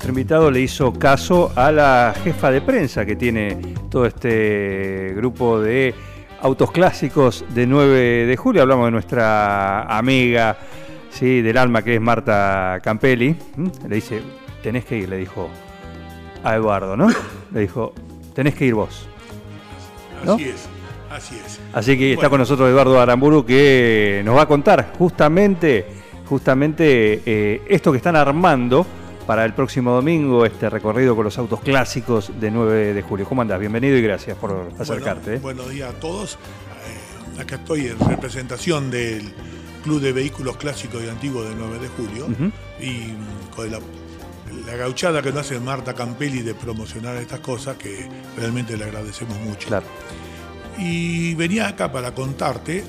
Nuestro invitado le hizo caso a la jefa de prensa que tiene todo este grupo de autos clásicos de 9 de julio. Hablamos de nuestra amiga ¿sí? del alma que es Marta Campelli. ¿Mm? Le dice, tenés que ir, le dijo a Eduardo, ¿no? Le dijo, tenés que ir vos. ¿No? Así es, así es. Así que está Bueno. con nosotros Eduardo Aramburu que nos va a contar justamente, justamente eh, esto que están armando para el próximo domingo, este recorrido con los autos clásicos de 9 de julio. ¿Cómo andás? Bienvenido y gracias por acercarte. Bueno, ¿eh? Buenos días a todos. Eh, acá estoy en representación del Club de Vehículos Clásicos y Antiguos de 9 de julio. Y mm, con la, la gauchada que nos hace Marta Campelli de promocionar estas cosas, que realmente le agradecemos mucho. Claro. Y venía acá para contarte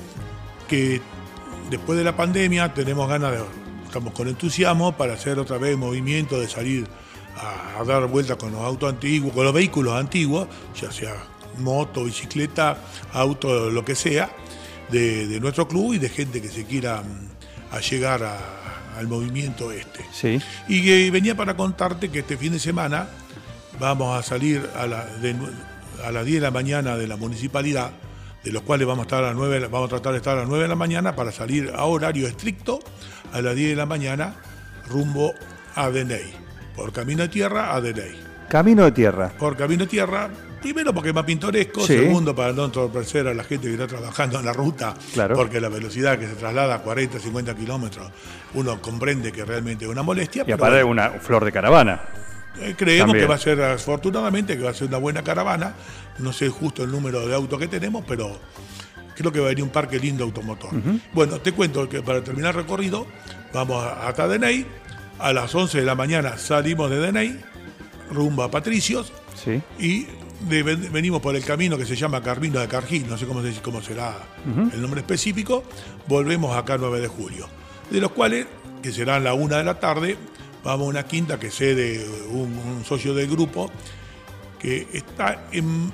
que después de la pandemia tenemos ganas de, estamos con entusiasmo para hacer otra vez movimiento de salir a, a dar vueltas con los autos antiguos, con los vehículos antiguos, ya sea moto, bicicleta, auto, lo que sea, de, de nuestro club y de gente que se quiera mm, allegar a- al movimiento este. Sí. Y que venía para contarte que este fin de semana vamos a salir a, la- de a las 10 de la mañana de la municipalidad, de los cuales vamos a, estar a las 9, de la- vamos a tratar de estar a las 9 de la mañana para salir a horario estricto a las 10 de la mañana rumbo a Deney, por camino de tierra a Deney. Camino de tierra. Por camino de tierra, primero porque es más pintoresco, Sí. segundo para no entorpecer a la gente que está trabajando en la ruta, Claro. porque la velocidad que se traslada a 40, 50 kilómetros, uno comprende que realmente es una molestia. Y aparte una flor de caravana. Eh, creemos También. que va a ser, afortunadamente, que va a ser una buena caravana. No sé justo el número de autos que tenemos, pero creo que va a venir un parque lindo automotor. Bueno, te cuento que para terminar el recorrido, vamos hasta Deney. A las 11 de la mañana salimos de Deney, rumbo a Patricios, Sí. y de- venimos por el camino que se llama Carmino de Cargil, no sé cómo, se- cómo será el nombre específico, volvemos acá 9 de julio, de los cuales, que serán la una de la tarde, vamos a una quinta que cede un, un socio del grupo, que está en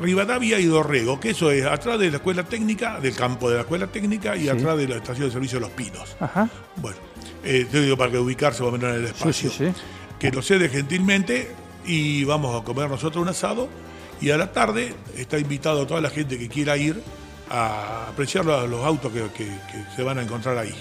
Rivadavia y Dorrego, que eso es atrás de la escuela técnica, del campo de la escuela técnica y atrás de la estación de servicio de Los Pinos. Ajá. Bueno, eh, te digo para que ubicarse más o menos en el espacio. sí, sí. Que nos cede gentilmente y vamos a comer nosotros un asado. Y a la tarde está invitado toda la gente que quiera ir a apreciar los, los autos que, que- que se van a encontrar ahí.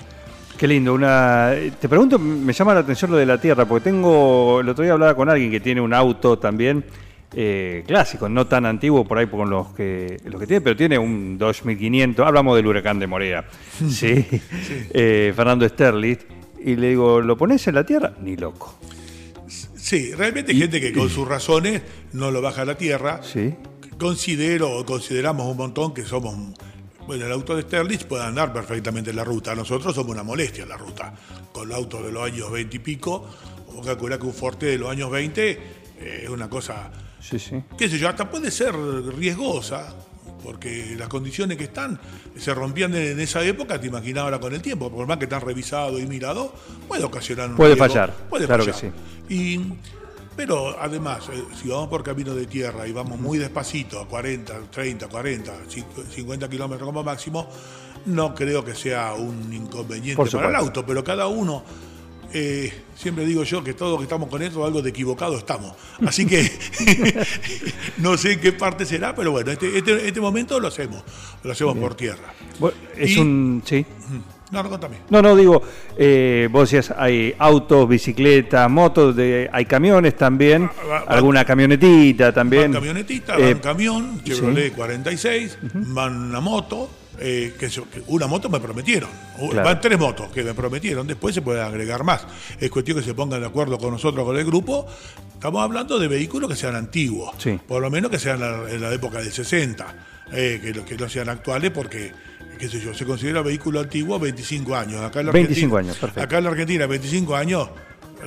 Qué lindo. Una... Te pregunto, me llama la atención lo de la tierra, porque tengo, el otro día hablaba con alguien que tiene un auto también eh, clásico, no tan antiguo por ahí con los que, los que tiene, pero tiene un 2500, hablamos del huracán de Morea, sí, Eh, Fernando Sterling, y le digo, ¿lo pones en la tierra? Ni loco. Sí, realmente hay gente que con sus razones no lo baja a la tierra. Sí. Considero o consideramos un montón que somos. Bueno, el auto de Sterling puede andar perfectamente en la ruta. Nosotros somos una molestia en la ruta. Con el auto de los años 20 y pico, o calcular que un Forte de los años 20 eh, es una cosa Sí, sí. qué sé yo, hasta puede ser riesgosa, porque las condiciones que están se rompían en esa época, te imaginas ahora con el tiempo, por más que están revisado y mirado, puede ocasionar un Puede riesgo, fallar, puede claro fallar. que Y, pero además, eh, si vamos por camino de tierra y vamos muy despacito, a 40, 30, 40, 50 kilómetros como máximo, no creo que sea un inconveniente para el auto, pero cada uno eh, siempre digo yo que todos que estamos con esto, algo de equivocado estamos. Así que no sé en qué parte será, pero bueno, este, este, este momento lo hacemos, lo hacemos por tierra. Bueno, es Y- un... Sí. No, no, contame. No, no, digo, eh, vos decías, hay autos, bicicletas, motos, de, hay camiones también, Va- va- alguna camionetita también. Van camionetita, Eh, van camión, Chevrolet 46, van una moto, eh, que, una moto me prometieron. Claro. Van tres motos que me prometieron, después se pueden agregar más. Es cuestión que se pongan de acuerdo con nosotros, con el grupo, estamos hablando de vehículos que sean antiguos, Sí. por lo menos que sean la- en la época del 60, eh, que, que no sean actuales porque, qué sé yo, se considera vehículo antiguo 25 años. Acá en la 25 Argentina- años, perfecto. Acá en la Argentina 25 años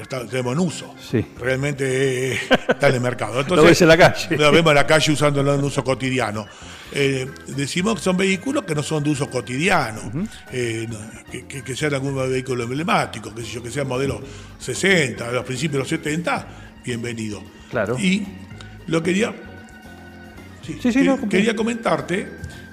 está- tenemos en uso. Sí. Realmente eh, está en el mercado. Entonces, Lo ves en la calle. Lo vemos en la calle usándolo en uso cotidiano. Eh, decimos que son vehículos que no son de uso cotidiano, eh, no, que, que- que sean algún vehículo emblemático, que, yo, que sean modelos 60, de los principios de los 70, bienvenido. Claro. Y lo quería. Sí, Sí, sí, que- no, quería comentarte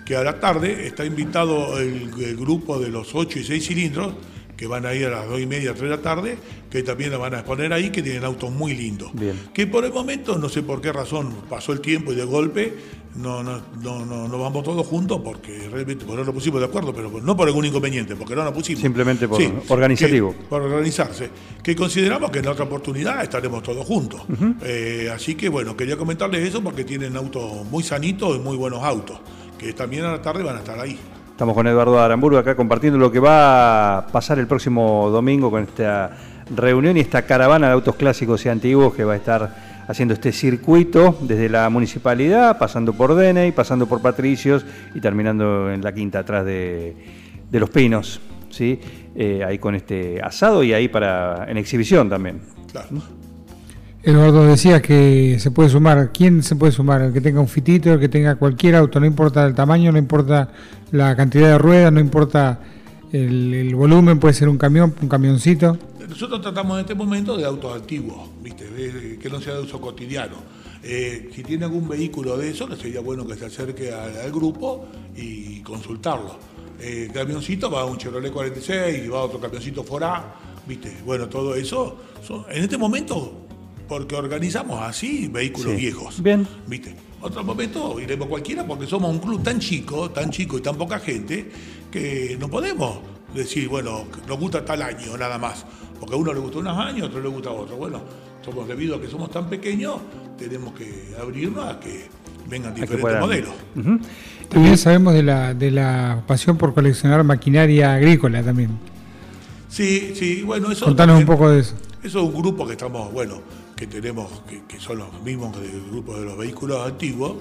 que a la tarde está invitado el, el grupo de los 8 y 6 cilindros que van a ir a las 2 y media, 3 de la tarde, que también la van a exponer ahí, que tienen autos muy lindos. Bien. Que por el momento, no sé por qué razón, pasó el tiempo y de golpe no, no, no, no, no vamos todos juntos porque realmente pues no nos pusimos de acuerdo, pero no por algún inconveniente, porque no nos pusimos. Simplemente por organizativo. que- por organizarse. Que consideramos que en otra oportunidad estaremos todos juntos. Eh, así que bueno, quería comentarles eso porque tienen autos muy sanitos y muy buenos autos, que también a la tarde van a estar ahí. Estamos con Eduardo Aramburgo acá compartiendo lo que va a pasar el próximo domingo con esta reunión y esta caravana de autos clásicos y antiguos que va a estar haciendo este circuito desde la municipalidad, pasando por Deney, pasando por Patricios y terminando en la quinta atrás de, de Los Pinos, ¿sí? Eh, ahí con este asado y ahí para en exhibición también. Claro. Eduardo decía que se puede sumar. ¿Quién se puede sumar? El que tenga un fitito, el que tenga cualquier auto, no importa el tamaño, no importa la cantidad de ruedas, no importa el, volumen, puede ser un camión, un camioncito. Nosotros tratamos en este momento de autos antiguos, ¿viste? Que no sea de uso cotidiano. Eh, si tiene algún vehículo de eso, sería bueno que se acerque al, grupo y consultarlo. Eh, camioncito va un Chevrolet 46 y va otro camioncito Forá, ¿viste? Bueno, todo eso, son- en este momento, porque organizamos así vehículos Sí. viejos. Bien. ¿Viste? Otro momento iremos cualquiera porque somos un club tan chico, tan chico y tan poca gente que no podemos decir, bueno, nos gusta tal año nada más. Porque a uno le gusta unos años, a otro le gusta otro. Bueno, somos debido a que somos tan pequeños, tenemos que abrirnos a que vengan diferentes modelos. También sabemos de la, de la pasión por coleccionar maquinaria agrícola también. Sí, sí, bueno, eso. Contanos un poco de eso. Eso es un grupo que estamos, bueno, que tenemos, que, son los mismos del grupo de los vehículos antiguos,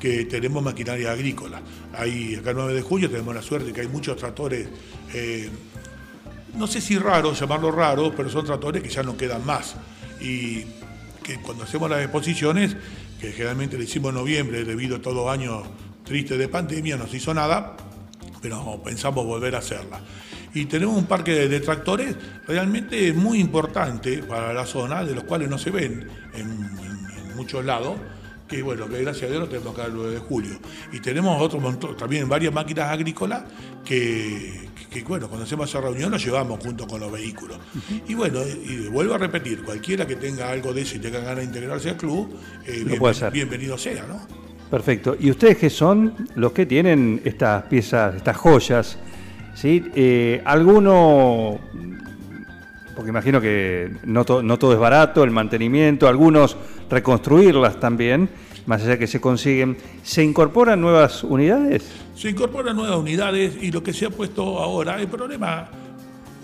que tenemos maquinaria agrícola. Ahí, acá el 9 de julio, tenemos la suerte que hay muchos tractores, eh, no sé si raros, llamarlos raros, pero son tractores que ya no quedan más. Y que cuando hacemos las exposiciones, que generalmente le hicimos en noviembre, debido a todos años tristes de pandemia, no se hizo nada, pero pensamos volver a hacerla. Y tenemos un parque de, tractores realmente muy importante para la zona, de los cuales no se ven en, en- en muchos lados, que bueno, que gracias a Dios lo tenemos acá el 9 de julio. Y tenemos otro montón, también varias máquinas agrícolas que, que, bueno, cuando hacemos esa reunión los llevamos junto con los vehículos. Y bueno, y vuelvo a repetir, cualquiera que tenga algo de eso y tenga ganas de integrarse al club, eh, bien- bienvenido sea, ¿no? Perfecto. ¿Y ustedes qué son los que tienen estas piezas, estas joyas? ¿Sí? Eh, ¿Alguno, porque imagino que no, to- no todo es barato, el mantenimiento, algunos reconstruirlas también, más allá que se consiguen, ¿se incorporan nuevas unidades? Se incorporan nuevas unidades y lo que se ha puesto ahora, el problema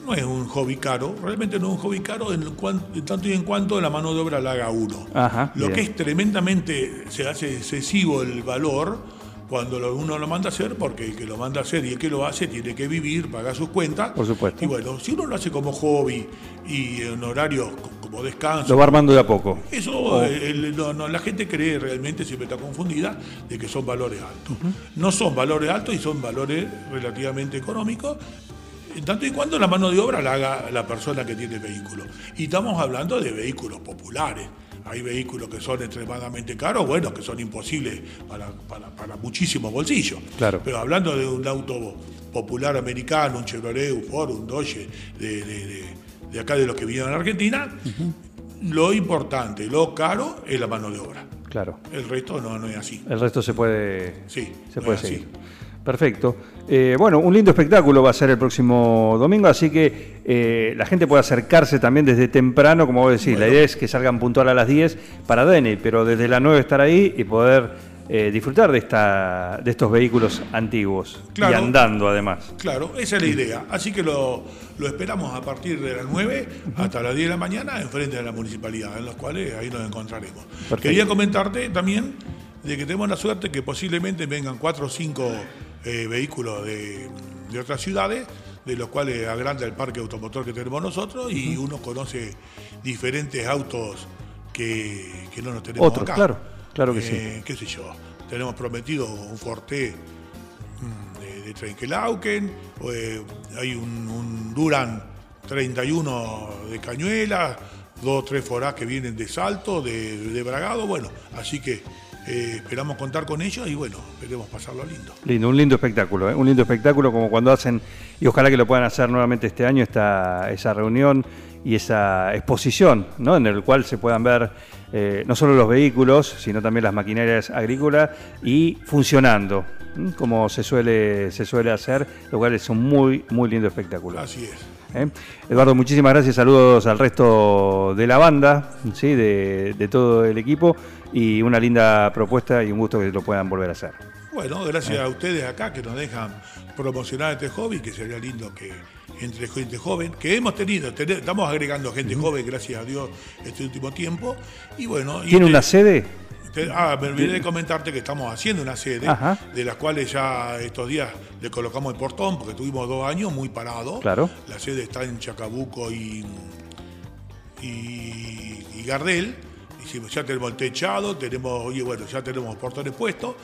no es un hobby caro, realmente no es un hobby caro en, cuan- en tanto y en cuanto la mano de obra la haga uno. Ajá, lo bien. que es tremendamente, se hace excesivo el valor cuando uno lo manda a hacer, porque el que lo manda a hacer y el que lo hace tiene que vivir, pagar sus cuentas. Por supuesto. Y bueno, si uno lo hace como hobby y en horarios co- como descanso, Lo va armando de a poco. eso eh, el- no, no, la gente cree realmente, siempre está confundida, de que son valores altos. No son valores altos y son valores relativamente económicos, en tanto y cuando la mano de obra la haga la persona que tiene el vehículo. Y estamos hablando de vehículos populares. Hay vehículos que son extremadamente caros, bueno, que son imposibles para, para, para muchísimos bolsillos. Claro. Pero hablando de un auto popular americano, un Chevrolet, un Ford, un Dodge, de, de- de- de acá de los que vinieron a Argentina, lo importante, lo caro es la mano de obra. Claro. El resto no, no es así. El resto se puede, Sí, se no puede así. Perfecto. Eh, bueno, un lindo espectáculo va a ser el próximo domingo, así que eh, la gente puede acercarse también desde temprano, como vos decís. La Bueno. idea es que salgan puntual a las 10 para Dene, pero desde las 9 estar ahí y poder eh, disfrutar de, esta, de estos vehículos antiguos Claro. y andando además. Claro, esa es la idea. Así que lo, lo esperamos a partir de las 9 hasta las 10 de la mañana enfrente de la municipalidad, en los cuales ahí nos encontraremos. Quería comentarte también de que tenemos la suerte que posiblemente vengan cuatro o cinco eh, vehículos de, de otras ciudades, de los cuales agranda el parque automotor que tenemos nosotros y uno conoce diferentes autos que, que no nos tenemos Otros, acá. claro, claro que sí. Eh, ¿Qué sé yo? Tenemos prometido un Forte mm, de, de Trenkelauken, eh, hay un, un Duran 31 de Cañuelas, dos o tres Forás que vienen de Salto, de, de Bragado, bueno, así que eh, esperamos contar con ellos y bueno, esperemos pasarlo lindo. Lindo, un lindo espectáculo, ¿eh? un lindo espectáculo como cuando hacen, y ojalá que lo puedan hacer nuevamente este año, esta, esa reunión y esa exposición, ¿no? en el cual se puedan ver eh, no solo los vehículos, sino también las maquinarias agrícolas y funcionando, como se suele, se suele hacer, lo cual es un muy, muy lindo espectáculo. Así es. ¿Eh? Eduardo, muchísimas gracias, saludos al resto de la banda, ¿sí? de, de todo el equipo y una linda propuesta y un gusto que lo puedan volver a hacer. Bueno, gracias a ustedes acá que nos dejan promocionar este hobby, que sería lindo que entre gente joven, que hemos tenido, ten- estamos agregando gente joven, gracias a Dios, este último tiempo. Y bueno, ¿Tiene una sede? Te- ah, me olvidé de comentarte que estamos haciendo una sede, Ajá. de las cuales ya estos días le colocamos el portón, porque tuvimos dos años muy parados. Claro. La sede está en Chacabuco y, y, y Gardel. Hicimos, ya tenemos el techado, tenemos, oye, bueno, ya tenemos portones puestos.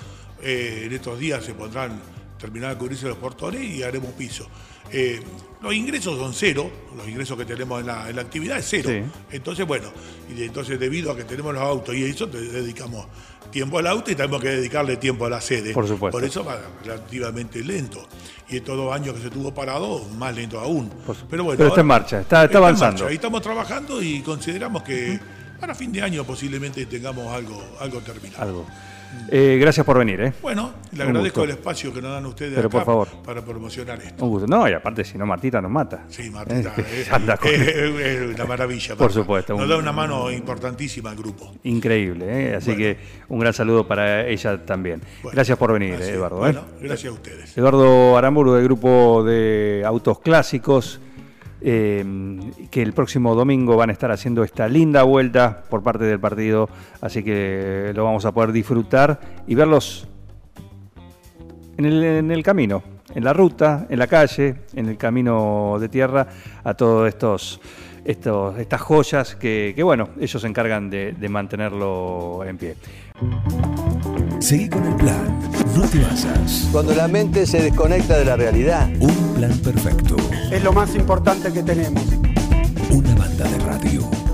Eh, en estos días se pondrán, terminar de cubrirse los portones y haremos piso. Eh, los ingresos son cero, los ingresos que tenemos en la, en la actividad es cero. Sí. Entonces, bueno, y entonces debido a que tenemos los autos y eso, te dedicamos tiempo al auto y tenemos que dedicarle tiempo a la sede. Por supuesto. Por eso va relativamente lento. Y estos dos años que se estuvo parado, más lento aún. Pero bueno, Pero está en marcha, está- avanzando. marcha. Y estamos trabajando y consideramos que para fin de año posiblemente tengamos algo, algo terminado. Algo. Eh, gracias por venir, ¿eh? Bueno, le Un agradezco gusto. el espacio que nos dan ustedes Pero acá por favor. para promocionar esto. Un gusto. No, y aparte, si no, Martita nos mata. Sí, Martita, Eh, es, con- es- una maravilla. Por supuesto, Nos un- da una mano importantísima al grupo. Increíble, ¿eh? Así Bueno. que un gran saludo para ella también. Bueno, gracias por venir, eh. Eduardo. ¿eh? Bueno, gracias a ustedes. Eduardo Aramburu del grupo de autos clásicos, eh, que el próximo domingo van a estar haciendo esta linda vuelta por parte del partido, así que lo vamos a poder disfrutar y verlos en el, en el camino, en la ruta, en la calle, en el camino de tierra, a todos estos, estos estas joyas que, que, bueno, ellos se encargan de, de mantenerlo en pie. Seguí con el plan. No te vayas. Cuando la mente se desconecta de la realidad. Un plan perfecto. Es lo más importante que tenemos. Una banda de radio.